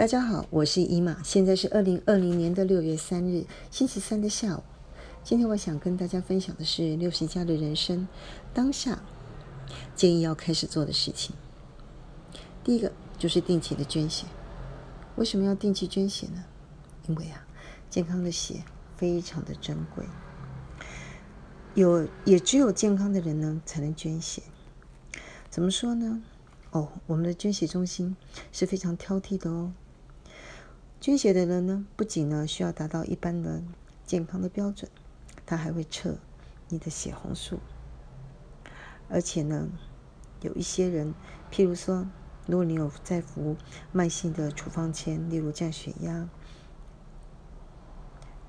大家好，我是伊玛，现在是二零二零年的六月三日，星期三的下午。今天我想跟大家分享的是六十加的人生当下建议要开始做的事情。第一个就是定期的捐血。为什么要定期捐血呢？因为啊，健康的血非常的珍贵，有也只有健康的人呢才能捐血。怎么说呢？哦，我们的捐血中心是非常挑剔的哦。捐血的人呢，不仅呢需要达到一般的健康的标准，他还会测你的血红素。而且呢，有一些人，譬如说，如果你有在服慢性的处方签，例如降血压，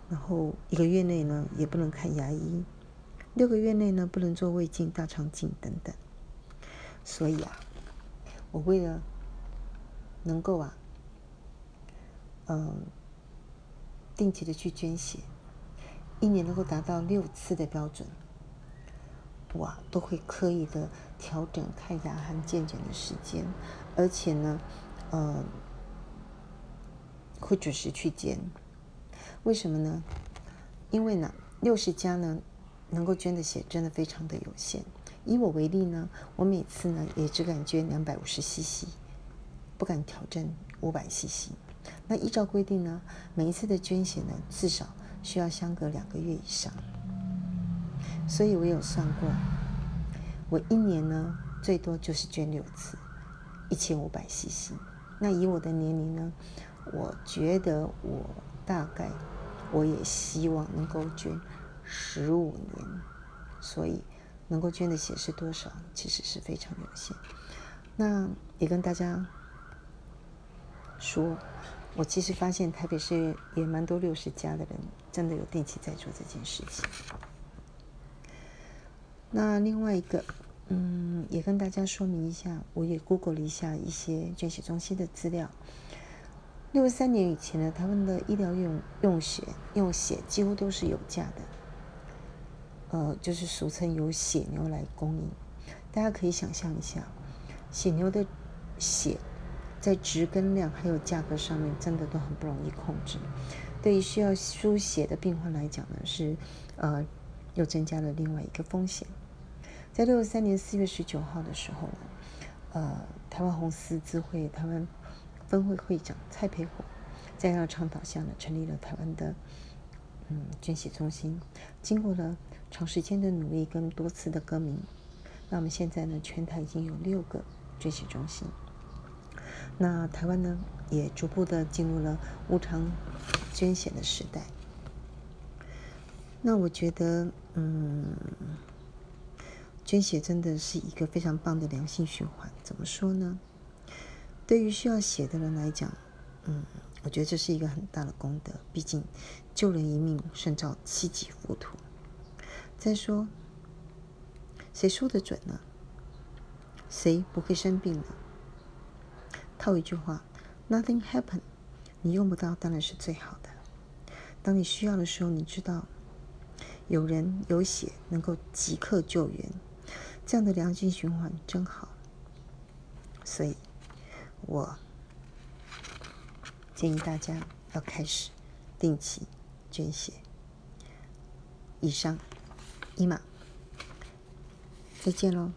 然后一个月内呢也不能看牙医，六个月内呢不能做胃镜、大肠镜等等。所以啊。我为了能够啊，嗯，定期的去捐血，一年能够达到六次的标准，我都会刻意的调整看牙和健检的时间，而且呢，呃，会准时去捐。为什么呢？因为呢，六十加呢，能够捐的血真的非常的有限。以我为例呢，我每次呢也只敢捐两百五十 CC，不敢挑战五百 CC。那依照规定呢，每一次的捐血呢至少需要相隔两个月以上。所以我有算过，我一年呢最多就是捐六次，一千五百 CC。那以我的年龄呢，我觉得我大概我也希望能够捐十五年，所以。能够捐的血是多少？其实是非常有限。那也跟大家说，我其实发现台北市也蛮多六十加的人，真的有定期在做这件事情。那另外一个，嗯，也跟大家说明一下，我也 Google 了一下一些捐血中心的资料。六十三年以前呢，他们的医疗用用血用血几乎都是有价的。呃，就是俗称由血牛来供应，大家可以想象一下，血牛的血在值跟量还有价格上面，真的都很不容易控制。对于需要输血的病患来讲呢，是呃又增加了另外一个风险。在六十三年四月十九号的时候呢，呃，台湾红十字会台湾分会会长蔡培火在他的倡导下呢，成立了台湾的。嗯，捐血中心经过了长时间的努力跟多次的更名，那我们现在呢，全台已经有六个捐血中心。那台湾呢，也逐步的进入了无偿捐血的时代。那我觉得，嗯，捐血真的是一个非常棒的良性循环。怎么说呢？对于需要血的人来讲，嗯。我觉得这是一个很大的功德，毕竟救人一命胜造七级浮屠。再说，谁说的准呢？谁不会生病呢？套一句话，Nothing happen，你用不到当然是最好的。当你需要的时候，你知道有人有血能够即刻救援，这样的良性循环真好。所以，我。建议大家要开始定期捐血。以上，伊玛，再见喽。